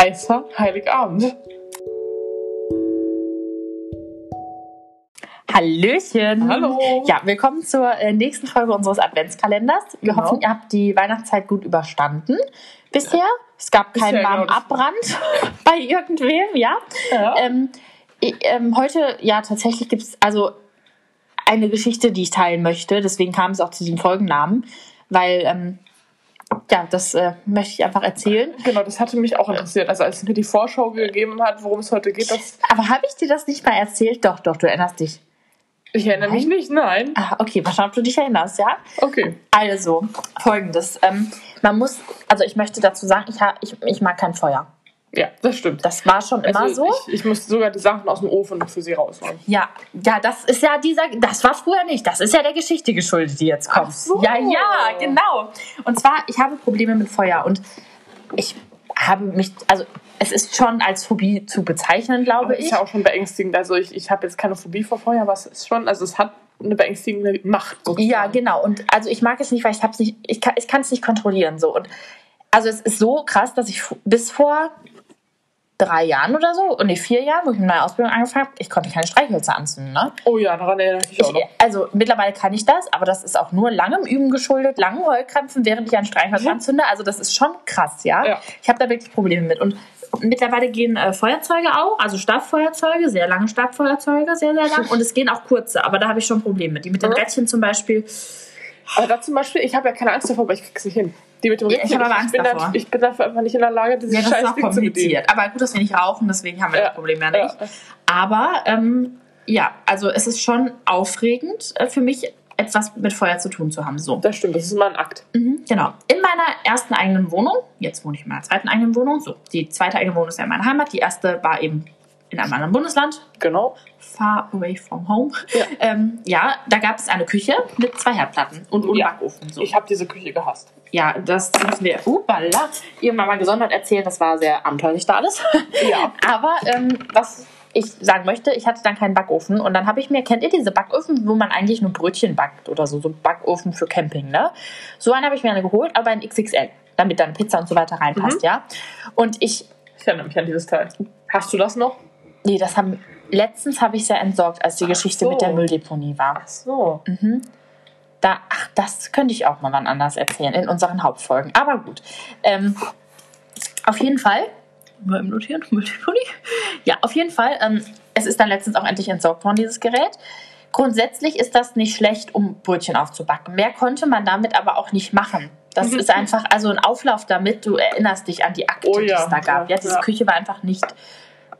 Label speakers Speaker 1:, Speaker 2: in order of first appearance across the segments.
Speaker 1: heißer Heiligabend.
Speaker 2: Hallöchen.
Speaker 1: Hallo.
Speaker 2: Ja, willkommen zur äh, nächsten Folge unseres Adventskalenders. Wir
Speaker 1: Genau.
Speaker 2: hoffen, ihr habt die Weihnachtszeit gut überstanden. Bisher. Es gab keinen
Speaker 1: Bisher,
Speaker 2: warmen
Speaker 1: genau,
Speaker 2: Abbrand bei irgendwem, ja.
Speaker 1: Ja.
Speaker 2: Ähm, ähm, heute, ja, tatsächlich gibt es also eine Geschichte, die ich teilen möchte. Deswegen kam es auch zu diesem Folgennamen, weil, ähm, ja, das äh, möchte ich einfach erzählen.
Speaker 1: Genau, das hatte mich auch interessiert. Also als es mir die Vorschau gegeben hat, worum es heute geht, das,
Speaker 2: Aber habe ich dir das nicht mal erzählt? Doch, doch, du erinnerst dich.
Speaker 1: ich erinnere mich nicht, nein.
Speaker 2: Ah, okay, mal schauen, ob du dich erinnerst, ja?
Speaker 1: Okay.
Speaker 2: Also, folgendes. Ähm, man muss, also ich möchte dazu sagen, ich, ich, ich mag kein Feuer.
Speaker 1: Ja, das stimmt.
Speaker 2: Das war schon immer
Speaker 1: Also
Speaker 2: so.
Speaker 1: ich, ich musste sogar die Sachen aus dem Ofen für sie rausholen.
Speaker 2: Ja, ja, das ist ja dieser, das war früher nicht. Das ist ja der Geschichte geschuldet, die jetzt kommt.
Speaker 1: So.
Speaker 2: Ja, ja, genau. Und zwar, ich habe Probleme mit Feuer und ich habe mich, also es ist schon als Phobie zu bezeichnen, glaube
Speaker 1: Aber ist
Speaker 2: ich.
Speaker 1: ja auch schon beängstigend. Also ich, ich habe jetzt keine Phobie vor Feuer, aber es ist schon, also es hat eine beängstigende Macht. Sozusagen.
Speaker 2: Ja, genau. Und also ich mag es nicht, weil ich hab's nicht, ich kann, ich es nicht kontrollieren so. Und also es ist so krass, dass ich bis vor drei Jahren oder so, und nee, vier Jahren, wo ich mit meiner Ausbildung angefangen habe, ich konnte keine Streichhölzer anzünden. Ne?
Speaker 1: Oh ja, daran erinnere ich mich auch noch.
Speaker 2: also mittlerweile kann ich das, aber das ist auch nur langem Üben geschuldet, langen Heulkrampfen, während ich ein Streichholz anzünde. Also das ist schon krass, ja.
Speaker 1: Ja.
Speaker 2: Ich habe da wirklich Probleme mit. Und mittlerweile gehen äh, Feuerzeuge auch, also Stabfeuerzeuge, sehr lange Stabfeuerzeuge, sehr, sehr lang. Und es gehen auch kurze, aber da habe ich schon Probleme mit. Die mit den
Speaker 1: Mhm.
Speaker 2: Rädchen zum Beispiel.
Speaker 1: Aber da zum Beispiel, ich habe ja keine Angst davor, aber ich krieg's nicht hin. Die mit dem
Speaker 2: ich habe aber Angst
Speaker 1: bin
Speaker 2: davor.
Speaker 1: Da, ich bin dafür einfach nicht in der Lage, dieses
Speaker 2: Ja, das ist
Speaker 1: scheiß
Speaker 2: auch
Speaker 1: Ding
Speaker 2: kompliziert. Aber gut, dass wir nicht rauchen, deswegen haben wir
Speaker 1: Ja.
Speaker 2: das Problem ja nicht.
Speaker 1: Ja.
Speaker 2: Aber ähm, ja, also es ist schon aufregend äh, für mich, etwas mit Feuer zu tun zu haben. So.
Speaker 1: Das stimmt, das ist immer ein Akt.
Speaker 2: Mhm, genau. In meiner ersten eigenen Wohnung, jetzt wohne ich in meiner zweiten eigenen Wohnung, so. Die zweite eigene Wohnung ist ja in meiner Heimat, die erste war eben in einem anderen Bundesland,
Speaker 1: Genau.
Speaker 2: far away from home.
Speaker 1: Ja.
Speaker 2: Ähm, ja, da gab es eine Küche mit zwei Herdplatten und ohne
Speaker 1: Ja.
Speaker 2: Backofen. So.
Speaker 1: Ich habe diese Küche gehasst.
Speaker 2: Ja, das müssen wir, upala, irgendwann mal gesondert erzählen. Das war sehr abenteuerlich da alles.
Speaker 1: Ja.
Speaker 2: Aber ähm, was ich sagen möchte, ich hatte dann keinen Backofen und dann habe ich mir, kennt ihr diese Backöfen, wo man eigentlich nur Brötchen backt oder so, so Backofen für Camping, ne? So einen habe ich mir eine geholt, aber in XXL, damit dann Pizza und so weiter reinpasst, ja? Und ich,
Speaker 1: Ich erinnere mich an dieses Teil. Hast du das noch?
Speaker 2: Nee, das haben, letztens habe ich es ja entsorgt, als die Geschichte
Speaker 1: so.
Speaker 2: mit der Mülldeponie war.
Speaker 1: Ach so.
Speaker 2: Mhm. Da, ach, das könnte ich auch mal wann anders erzählen in unseren Hauptfolgen. Aber gut. Ähm, auf jeden Fall. Mal im Notieren, Multipoly. Ja, auf jeden Fall. Ähm, es ist dann letztens auch endlich entsorgt worden, dieses Gerät. Grundsätzlich ist das nicht schlecht, um Brötchen aufzubacken. Mehr konnte man damit aber auch nicht machen. Das
Speaker 1: Mhm.
Speaker 2: ist einfach, also ein Auflauf damit, du erinnerst dich an die Akte,
Speaker 1: Oh
Speaker 2: die
Speaker 1: ja,
Speaker 2: es da gab.
Speaker 1: ja,
Speaker 2: Ja, diese
Speaker 1: ja.
Speaker 2: Küche war einfach nicht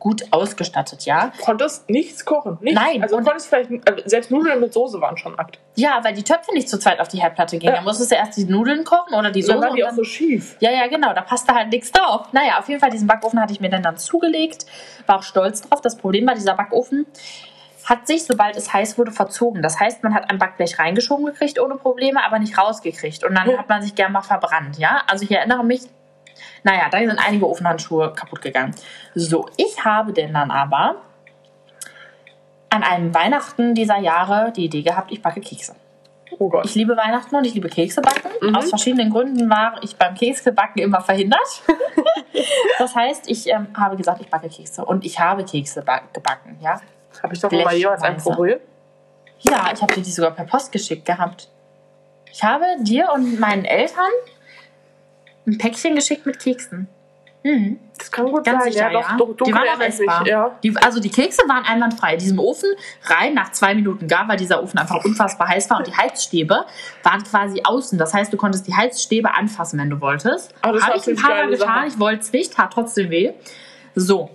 Speaker 2: gut ausgestattet, ja.
Speaker 1: Konntest nichts kochen? Nichts.
Speaker 2: Nein,
Speaker 1: Also konntest vielleicht, also selbst Nudeln mit Soße waren schon Akt.
Speaker 2: Ja, weil die Töpfe nicht zu zweit auf die Herdplatte gingen.
Speaker 1: Ja.
Speaker 2: Da musstest du erst die Nudeln kochen oder die
Speaker 1: Dann
Speaker 2: Soße.
Speaker 1: waren die
Speaker 2: und
Speaker 1: auch
Speaker 2: dann-
Speaker 1: so schief.
Speaker 2: Ja, ja, genau, da passte halt nichts drauf. Naja, auf jeden Fall, diesen Backofen hatte ich mir dann, dann zugelegt, war auch stolz drauf. Das Problem war, dieser Backofen hat sich, sobald es heiß wurde, verzogen. Das heißt, man hat ein Backblech reingeschoben gekriegt ohne Probleme, aber nicht rausgekriegt. Und dann hat man sich gern mal verbrannt, ja. Also ich erinnere mich, naja, da sind einige Ofenhandschuhe kaputt gegangen. So, ich habe denn dann aber an einem Weihnachten dieser Jahre die Idee gehabt, ich backe Kekse.
Speaker 1: Oh Gott.
Speaker 2: Ich liebe Weihnachten und ich liebe Kekse backen.
Speaker 1: Mhm.
Speaker 2: Aus verschiedenen Gründen war ich beim Keksebacken immer verhindert. das heißt, ich ähm, habe gesagt, ich backe Kekse. Und ich habe Kekse ba- gebacken, ja.
Speaker 1: Habe ich doch mal jemals einen
Speaker 2: Blechweise.
Speaker 1: probiert?
Speaker 2: Ja, ich habe dir die sogar per Post geschickt gehabt. Ich habe dir und meinen Eltern ein Päckchen geschickt mit Keksen. Mhm.
Speaker 1: Das kann gut
Speaker 2: Ganz
Speaker 1: sein.
Speaker 2: sicher,
Speaker 1: ja,
Speaker 2: ja.
Speaker 1: doch, doch,
Speaker 2: die waren auch essbar.
Speaker 1: Ja.
Speaker 2: Die, also die Kekse waren einwandfrei. Diesem Ofen rein nach zwei Minuten gar, weil dieser Ofen einfach unfassbar heiß war. Und die Heizstäbe waren quasi außen. Das heißt, du konntest die Heizstäbe anfassen, wenn du wolltest.
Speaker 1: Ah,
Speaker 2: Habe ich ein paar Mal getan.
Speaker 1: Sache.
Speaker 2: Ich wollte es nicht, tat trotzdem weh. So.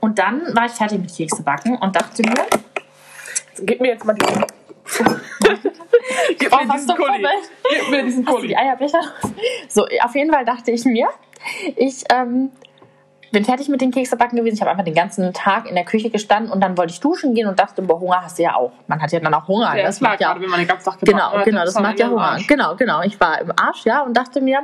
Speaker 2: Und dann war ich fertig mit Kekse backen und dachte mir,
Speaker 1: Gib mir jetzt mal diesen. Gib
Speaker 2: Oh,
Speaker 1: mir
Speaker 2: was
Speaker 1: diesen Kuli. Gib mir diesen Kuli.
Speaker 2: die Eierbecher? So, auf jeden Fall dachte ich mir, ich ähm, bin fertig mit den Keksebacken gewesen. Ich habe einfach den ganzen Tag in der Küche gestanden und dann wollte ich duschen gehen und dachte, boah, Hunger hast du ja auch. Man hat ja dann auch Hunger.
Speaker 1: Ja,
Speaker 2: das
Speaker 1: klar,
Speaker 2: macht ja
Speaker 1: gerade wenn man den ganzen Tag
Speaker 2: Genau,
Speaker 1: hat,
Speaker 2: genau, das macht ja Hunger. Genau, genau. Ich war im Arsch, ja, und dachte mir,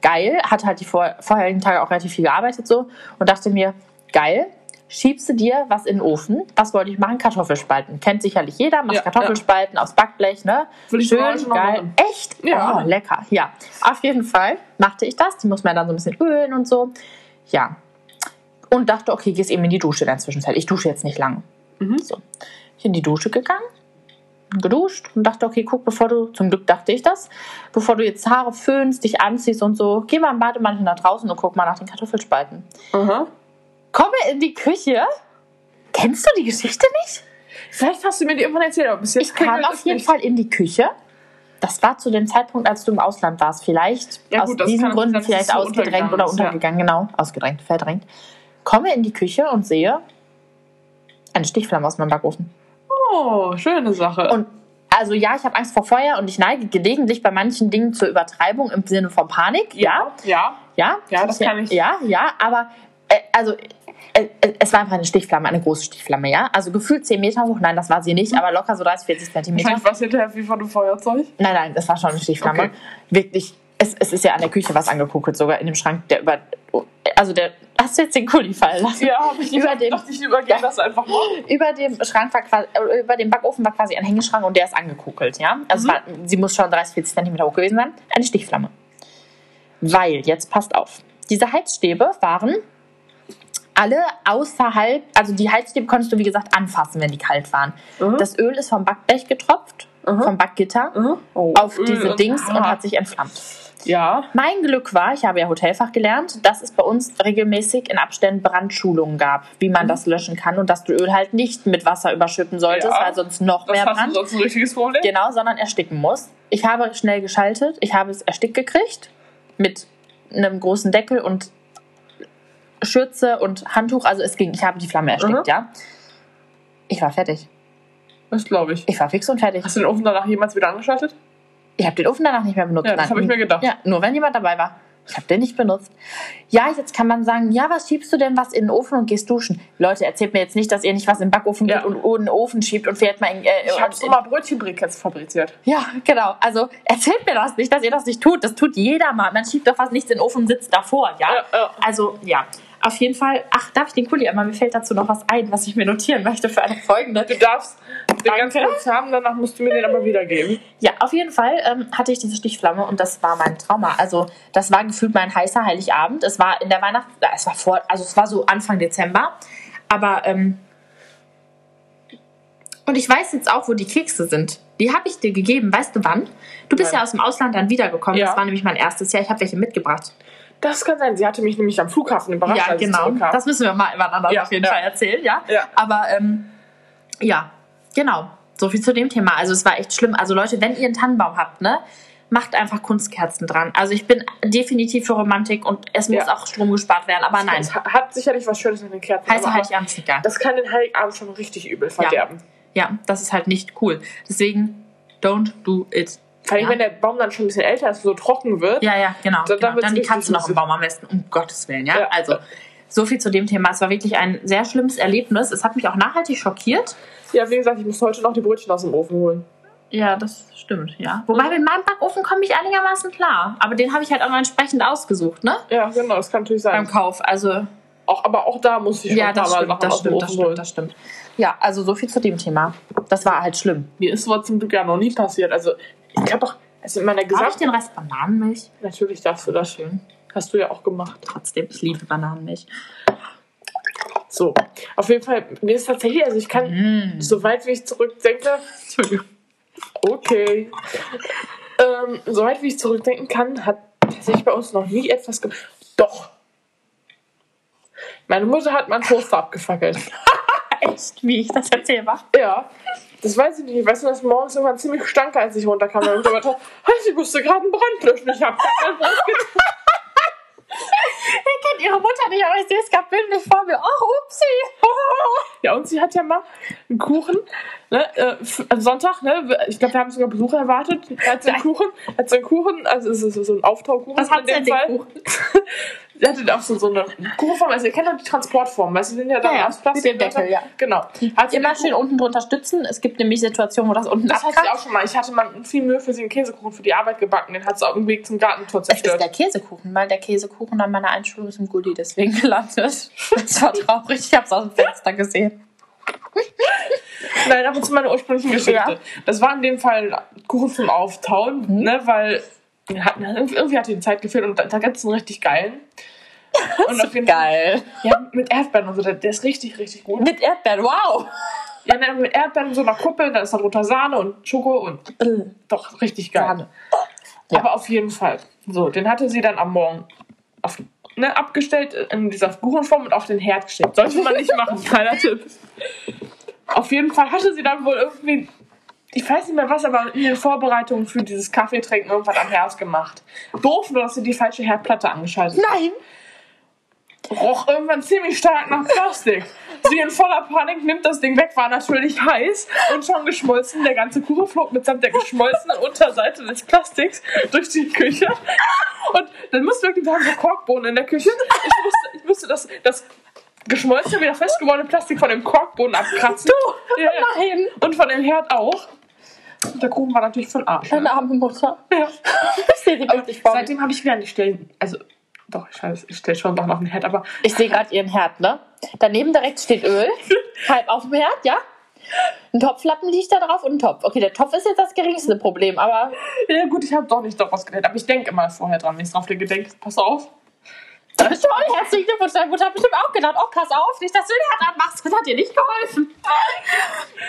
Speaker 2: geil, hatte halt die vor, vorherigen Tage auch relativ viel gearbeitet so und dachte mir, geil, schiebst du dir was in den Ofen. Was wollte ich machen? Kartoffelspalten. Kennt sicherlich jeder, machst
Speaker 1: Ja,
Speaker 2: Kartoffelspalten aufs Backblech, ne?
Speaker 1: Will ich
Speaker 2: Schön,
Speaker 1: noch
Speaker 2: geil. Echt?
Speaker 1: Ja.
Speaker 2: Oh, lecker. Ja, auf jeden Fall machte ich das. Die muss man dann so ein bisschen ölen und so. Ja, und dachte, okay, gehst eben in die Dusche in der Zwischenzeit. Ich dusche jetzt nicht lang.
Speaker 1: Mhm.
Speaker 2: So. Ich in die Dusche gegangen, geduscht und dachte, okay, guck, bevor du, zum Glück dachte ich das, bevor du jetzt Haare föhnst, dich anziehst und so, geh mal im Bademantel nach draußen und guck mal nach den Kartoffelspalten.
Speaker 1: Aha.
Speaker 2: Komme in die Küche. Kennst du die Geschichte nicht?
Speaker 1: Vielleicht hast du mir die irgendwann erzählt, aber bis jetzt
Speaker 2: Ich kam auf jeden
Speaker 1: nicht.
Speaker 2: Fall in die Küche. Das war zu dem Zeitpunkt, als du im Ausland warst. Vielleicht
Speaker 1: Ja,
Speaker 2: aus
Speaker 1: gut, das
Speaker 2: diesen Gründen
Speaker 1: sein,
Speaker 2: vielleicht
Speaker 1: so
Speaker 2: ausgedrängt oder
Speaker 1: untergegangen ja.
Speaker 2: Genau, ausgedrängt, verdrängt. Komme in die Küche und sehe eine Stichflamme aus meinem Backofen.
Speaker 1: Oh, schöne Sache.
Speaker 2: Und also ja, ich habe Angst vor Feuer und ich neige gelegentlich bei manchen Dingen zur Übertreibung im Sinne von Panik. Ja,
Speaker 1: ja.
Speaker 2: ja.
Speaker 1: Ja, das kann ich.
Speaker 2: Ja, ja, aber äh, also es war einfach eine Stichflamme, eine große Stichflamme, ja. Also gefühlt 10 Meter hoch, nein, das war sie nicht, aber locker so 30, 40 Zentimeter.
Speaker 1: Wahrscheinlich war es hinterher wie von einem Feuerzeug.
Speaker 2: Nein, nein, das war schon eine Stichflamme.
Speaker 1: Okay.
Speaker 2: Wirklich, es, es ist ja an der Küche was angekokelt, sogar in dem Schrank, der über. Also der. Hast du jetzt den Kuli fallen lassen?
Speaker 1: Ja, habe ich
Speaker 2: Über den-
Speaker 1: dachte ich übergehe das einfach mal.
Speaker 2: Über dem Schrank war quasi, äh, über dem Backofen war quasi ein Hängeschrank und der ist angekokelt, ja. Also
Speaker 1: Mhm.
Speaker 2: war, sie muss schon 30, 40 Zentimeter hoch gewesen sein. Eine Stichflamme. Weil, jetzt passt auf, diese Heizstäbe waren alle außerhalb, also die Heizstäbe konntest du wie gesagt anfassen, wenn die kalt waren.
Speaker 1: Mhm.
Speaker 2: Das Öl ist vom Backblech getropft,
Speaker 1: Mhm.
Speaker 2: vom Backgitter,
Speaker 1: Mhm. Oh,
Speaker 2: auf
Speaker 1: Öl
Speaker 2: diese Dings und hat sich entflammt.
Speaker 1: Ja.
Speaker 2: Mein Glück war, ich habe ja Hotelfach gelernt, dass es bei uns regelmäßig in Abständen Brandschulungen gab, wie man das löschen kann und dass du Öl halt nicht mit Wasser überschütten solltest,
Speaker 1: Ja.
Speaker 2: weil sonst noch
Speaker 1: Das
Speaker 2: mehr
Speaker 1: hast du
Speaker 2: Brand.
Speaker 1: sonst ein richtiges Problem?
Speaker 2: Genau, sondern ersticken muss. Ich habe schnell geschaltet, ich habe es erstickt gekriegt mit einem großen Deckel und Schürze und Handtuch, also es ging, ich habe die Flamme erstickt,
Speaker 1: Mhm.
Speaker 2: ja. Ich war fertig.
Speaker 1: Das glaube ich.
Speaker 2: Ich war fix und fertig.
Speaker 1: Hast du den Ofen danach jemals wieder angeschaltet?
Speaker 2: Ich habe den Ofen danach nicht mehr benutzt.
Speaker 1: Ja, das habe ich mir gedacht.
Speaker 2: Ja, nur wenn jemand dabei war. Ich habe den nicht benutzt. Ja, jetzt kann man sagen, ja, was schiebst du denn was in den Ofen und gehst duschen? Leute, erzählt mir jetzt nicht, dass ihr nicht was in den Backofen
Speaker 1: Ja.
Speaker 2: geht und in den Ofen schiebt und fährt mal in, äh,
Speaker 1: Ich habe mal Brötchenbriketts fabriziert.
Speaker 2: Ja, genau. Also erzählt mir das nicht, dass ihr das nicht tut. Das tut jeder mal. Man schiebt doch was nichts in den Ofen und sitzt davor, ja?
Speaker 1: Ja, ja.
Speaker 2: Also, ja. Auf jeden Fall, ach, darf ich den Kuli einmal? Mir fällt dazu noch was ein, was ich mir notieren möchte für eine folgende.
Speaker 1: Du darfst den
Speaker 2: Danke.
Speaker 1: ganz kurz haben, danach musst du mir den aber wiedergeben.
Speaker 2: Ja, auf jeden Fall ähm, hatte ich diese Stichflamme und das war mein Trauma. Also das war gefühlt mein heißer Heiligabend. Es war in der Weihnacht, äh, es war vor, also es war so Anfang Dezember. Aber ähm, und ich weiß jetzt auch, wo die Kekse sind. Die habe ich dir gegeben. Weißt du wann? Du bist
Speaker 1: Nein.
Speaker 2: ja aus dem Ausland dann wiedergekommen.
Speaker 1: Ja.
Speaker 2: Das war nämlich mein erstes Jahr. Ich habe welche mitgebracht.
Speaker 1: Das kann sein. Sie hatte mich nämlich am Flughafen überrascht,
Speaker 2: ja,
Speaker 1: als ich
Speaker 2: genau.
Speaker 1: zurückkam.
Speaker 2: Das müssen wir mal anders
Speaker 1: Ja,
Speaker 2: auf jeden
Speaker 1: ja.
Speaker 2: Fall erzählen, ja.
Speaker 1: Ja.
Speaker 2: Aber ähm, ja, genau. So viel zu dem Thema. Also es war echt schlimm. Also Leute, wenn ihr einen Tannenbaum habt, ne, macht einfach Kunstkerzen dran. Also ich bin definitiv für Romantik und es muss
Speaker 1: Ja.
Speaker 2: auch Strom gespart werden. Aber nein,
Speaker 1: Es hat sicherlich was Schönes in den Kerzen.
Speaker 2: heiße
Speaker 1: aber
Speaker 2: halt die Abend egal.
Speaker 1: Das kann den Heiligabend schon richtig übel verderben.
Speaker 2: Ja, das ist halt nicht cool. Deswegen don't do it.
Speaker 1: Vor allem,
Speaker 2: Ja.
Speaker 1: wenn der Baum dann schon ein bisschen älter ist so trocken wird.
Speaker 2: Ja, ja, genau.
Speaker 1: Da- da
Speaker 2: genau. Dann die Katze noch im. Baum am besten, um Gottes Willen, ja.
Speaker 1: Ja.
Speaker 2: Also so viel zu dem Thema. Es war wirklich ein sehr schlimmes Erlebnis. Es hat mich auch nachhaltig schockiert.
Speaker 1: Ja, wie gesagt, ich muss heute noch die Brötchen aus dem Ofen holen.
Speaker 2: Ja, das stimmt, ja. Wobei mit meinem Backofen komme ich einigermaßen klar. Aber den habe ich halt auch noch entsprechend ausgesucht, ne?
Speaker 1: Ja, genau, das kann natürlich
Speaker 2: Beim
Speaker 1: sein.
Speaker 2: Kauf. Also,
Speaker 1: Auch, aber auch da muss ich schon
Speaker 2: ja, das
Speaker 1: Mal
Speaker 2: stimmt,
Speaker 1: Sachen
Speaker 2: das stimmt, das stimmt, das stimmt. Ja, also so viel zu dem Thema. Das war halt schlimm.
Speaker 1: Mir ist sowas zum Glück ja noch nie passiert. Also, ich habe auch, also in meiner
Speaker 2: Darf ich
Speaker 1: gesamten...
Speaker 2: den Rest Bananenmilch?
Speaker 1: Natürlich darfst du das.
Speaker 2: Schön.
Speaker 1: Hast du ja auch gemacht.
Speaker 2: Trotzdem, ich liebe Bananenmilch.
Speaker 1: So, auf jeden Fall, mir ist tatsächlich, also ich kann,
Speaker 2: Mm.
Speaker 1: soweit wie ich zurückdenke,
Speaker 2: Entschuldigung.
Speaker 1: okay, ähm, soweit wie ich zurückdenken kann, hat tatsächlich bei uns noch nie etwas gemacht. Doch. Meine Mutter hat meinen Toaster abgefackelt.
Speaker 2: Echt, wie ich das erzähle, war.
Speaker 1: Ja, das weiß ich nicht. Ich weiß nur, dass morgens irgendwann ziemlich stank, als ich runterkam. Und ich dachte, ich musste gerade einen Brand löschen. Ich hab mein Brot getan.
Speaker 2: Ich kenne ihre Mutter nicht, aber ich sehe es gerade bildlich vor mir. Oh, upsie.
Speaker 1: Ja, und sie hat ja mal einen Kuchen, ne, äh, Sonntag, ne, ich glaube, wir haben sogar Besucher erwartet, hat sie einen Kuchen, hat sie einen Kuchen, also es ist so ein Auftaukuchen.
Speaker 2: Was hat
Speaker 1: in
Speaker 2: sie
Speaker 1: dem
Speaker 2: denn,
Speaker 1: Fall. Sie hatte auch so, so eine Kuchenform, also ihr kennt doch die Transportform, weil sie sind ja da
Speaker 2: Ja,
Speaker 1: aus Plastik.
Speaker 2: mit dem Deckel, ja.
Speaker 1: Genau. Hat
Speaker 2: Immer schön unten drunter stützen. Es gibt nämlich Situationen, wo das unten
Speaker 1: Das hat sie
Speaker 2: abkackt.
Speaker 1: auch schon mal. Ich hatte mal viel Mühe für sie einen Käsekuchen für die Arbeit gebacken. Den hat sie auf dem Weg zum Gartentor
Speaker 2: Es ist
Speaker 1: zerstört.
Speaker 2: der Käsekuchen, weil der Käsekuchen an meiner Einschulung ist im Gulli deswegen gelandet. Das war traurig. Ich habe es aus dem Fenster gesehen.
Speaker 1: Nein, aber zu meiner ursprünglichen Geschichte.
Speaker 2: Ja.
Speaker 1: Das war in dem Fall Kuchen zum Auftauen,
Speaker 2: Mhm.
Speaker 1: ne, weil hatten- irgendwie, hat die Zeit gefehlt und da, da gab es einen richtig geilen. Und auf jeden
Speaker 2: Geil.
Speaker 1: Ja, mit Erdbeeren und so, der, der ist richtig, richtig gut.
Speaker 2: Mit Erdbeeren, wow.
Speaker 1: Ja, ne, mit Erdbeeren in so einer Kuppel, da ist darunter Sahne und Schoko und doch richtig geil.
Speaker 2: Sahne. Ja.
Speaker 1: Aber auf jeden Fall. So, den hatte sie dann am Morgen auf, ne, abgestellt in dieser Kuchenform und auf den Herd gestellt. Sollte man nicht machen, kleiner Tipp. Auf jeden Fall hatte sie dann wohl irgendwie, ich weiß nicht mehr was, aber in den Vorbereitungen für dieses Kaffeetrinken irgendwas am Herd gemacht. Doof, nur dass sie die falsche Herdplatte angeschaltet.
Speaker 2: Nein.
Speaker 1: roch irgendwann ziemlich stark nach Plastik. Sie in voller Panik nimmt das Ding weg, war natürlich heiß und schon geschmolzen. Der ganze Kuchen flog mitsamt der geschmolzenen Unterseite des Plastiks durch die Küche. Und dann musste wirklich, wir haben so Korkbohnen in der Küche. Ich musste, ich musste das, das geschmolzene, wieder festgewordene Plastik von dem Korkboden abkratzen. Du, ja, ja.
Speaker 2: Nein.
Speaker 1: Und von dem Herd auch. Und der Kuchen war natürlich für den Arsch. Ne?
Speaker 2: Deine arme Mutter.
Speaker 1: Ja. Seitdem habe ich wieder nicht stellen. Also, doch, ich, weiß, ich stelle schon doch noch einen Herd, aber
Speaker 2: Ich sehe gerade ihren Herd, ne? Daneben direkt steht Öl. halb auf dem Herd, ja? Ein Topflappen liegt da drauf und ein Topf. Okay, der Topf ist jetzt das geringste Problem, aber
Speaker 1: Ja gut, ich habe doch nicht daraus gedacht, aber ich denke immer vorher dran, wenn ich drauf denke, pass auf.
Speaker 2: Das ist toll. Herzlichen Glückwunsch. Deine Mutter hat bestimmt auch gedacht, oh, pass auf, nicht, dass du den Herd anmachst. Das hat dir nicht geholfen.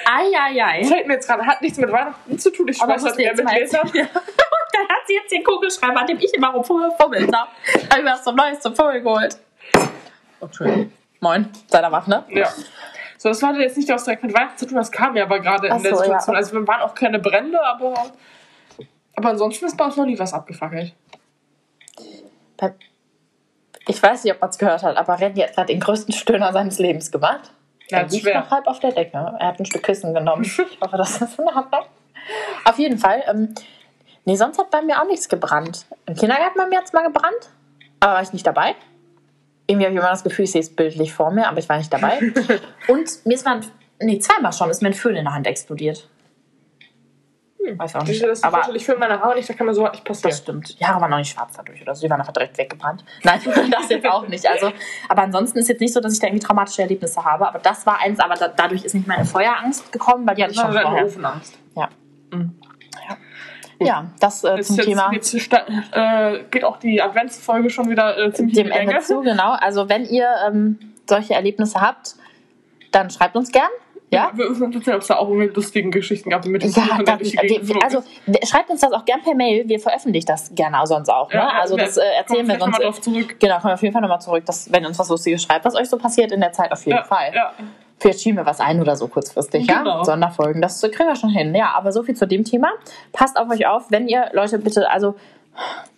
Speaker 2: Eieiei.
Speaker 1: Fällt mir jetzt gerade, hat nichts mit Weihnachten zu tun, ich
Speaker 2: Aber
Speaker 1: schmeiß das
Speaker 2: du jetzt
Speaker 1: mit Gläsern.
Speaker 2: Dann hat sie jetzt den Kugelschreiber, an dem ich immer rumfummelt habe. Habe ich mir was zum Neues zum Vogel geholt. Entschuldigung. Moin, seiner Wach, ne?
Speaker 1: Ja. So, das hatte jetzt nicht was direkt mit Weihnachten zu tun, das kam ja aber gerade in der
Speaker 2: so, ja.
Speaker 1: Situation. Also wir waren auch keine Brände, aber, aber ansonsten ist bei uns noch nie was abgefackelt.
Speaker 2: Beim- Ich weiß nicht, ob man es gehört hat, aber Randy hat gerade den größten Stöhner seines Lebens gemacht.
Speaker 1: Ja,
Speaker 2: er liegt
Speaker 1: schwer.
Speaker 2: noch halb auf der Decke. Er hat ein Stück Kissen genommen. Ich hoffe, das ist in Ordnung. Auf jeden Fall. Ähm, nee, sonst hat bei mir auch nichts gebrannt. Im Kindergarten bei mir hat es mal gebrannt, aber war ich nicht dabei. Irgendwie habe ich immer das Gefühl, ich sehe es bildlich vor mir, aber ich war nicht dabei. Und mir ist mal, nee, zweimal schon, ist mir ein Föhn in der Hand explodiert. Weiß auch
Speaker 1: Das
Speaker 2: nicht.
Speaker 1: ist
Speaker 2: aber
Speaker 1: natürlich für meine Haare nicht, da kann mir so nicht passieren.
Speaker 2: das stimmt. Die Haare waren noch nicht schwarz dadurch oder so. Die waren einfach direkt weggebrannt. Nein, das jetzt auch nicht. Also, aber ansonsten ist jetzt nicht so, dass ich da irgendwie traumatische Erlebnisse habe. Aber das war eins, aber da, dadurch ist nicht meine Feuerangst gekommen, weil die hatte ich
Speaker 1: Das
Speaker 2: schon vorher.
Speaker 1: Ofenangst.
Speaker 2: Ja.
Speaker 1: Mhm.
Speaker 2: ja. Ja, das äh, zum
Speaker 1: jetzt,
Speaker 2: Thema
Speaker 1: jetzt äh, geht auch die Adventsfolge schon wieder äh, ziemlich
Speaker 2: dem Ende zu, genau. Also wenn ihr ähm, solche Erlebnisse habt, dann schreibt uns gern. Ja,
Speaker 1: Wir müssen uns erzählen, ob es da auch irgendwie lustige Geschichten gab mit dem
Speaker 2: Ja,
Speaker 1: Kuchen, der
Speaker 2: dann,
Speaker 1: durch die Gegend flog.
Speaker 2: also schreibt uns das auch gern per Mail. Wir veröffentlichen das gerne auch sonst auch. Ne?
Speaker 1: Ja,
Speaker 2: also das äh, erzählen wir sonst.
Speaker 1: mal drauf zurück.
Speaker 2: Genau, kommen wir auf jeden Fall nochmal zurück, dass, wenn ihr uns was Lustiges schreibt, was euch so passiert in der Zeit, auf jeden
Speaker 1: ja,
Speaker 2: Fall.
Speaker 1: Ja.
Speaker 2: Vielleicht schieben wir was ein oder so kurzfristig, ja?
Speaker 1: Genau.
Speaker 2: Sonderfolgen, das kriegen wir schon hin. Ja, aber so viel zu dem Thema. Passt auf euch auf, wenn ihr, Leute, bitte, also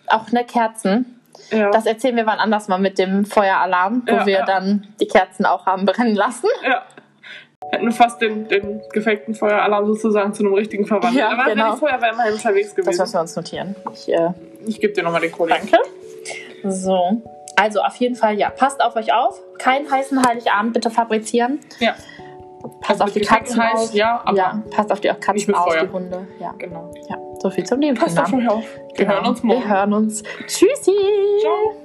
Speaker 2: auch ne Kerzen.
Speaker 1: Ja.
Speaker 2: Das erzählen wir wann anders mal mit dem Feueralarm, wo
Speaker 1: Ja,
Speaker 2: wir
Speaker 1: ja.
Speaker 2: dann die Kerzen auch haben brennen lassen.
Speaker 1: ja. Hätten wir fast den, den gefakten Feueralarm sozusagen zu einem richtigen verwandelt.
Speaker 2: Ja,
Speaker 1: Aber
Speaker 2: genau.
Speaker 1: die Feuerwehr immerhin unterwegs
Speaker 2: Das
Speaker 1: gewesen.
Speaker 2: müssen wir uns notieren. Ich, äh,
Speaker 1: Ich gebe dir nochmal den Kollegen.
Speaker 2: Danke. So. Also auf jeden Fall, ja, passt auf euch auf. Keinen heißen Heiligabend bitte fabrizieren.
Speaker 1: Ja.
Speaker 2: Passt auf die Katzen
Speaker 1: heiß,
Speaker 2: auf.
Speaker 1: ja,
Speaker 2: ja, passt auf die
Speaker 1: nicht
Speaker 2: Katzen auf,
Speaker 1: Feuer.
Speaker 2: die Hunde. Ja,
Speaker 1: genau.
Speaker 2: ja. So viel zum Thema.
Speaker 1: Passt auf euch auf. Wir
Speaker 2: Genau.
Speaker 1: hören uns morgen.
Speaker 2: Wir hören uns. Tschüssi.
Speaker 1: Ciao.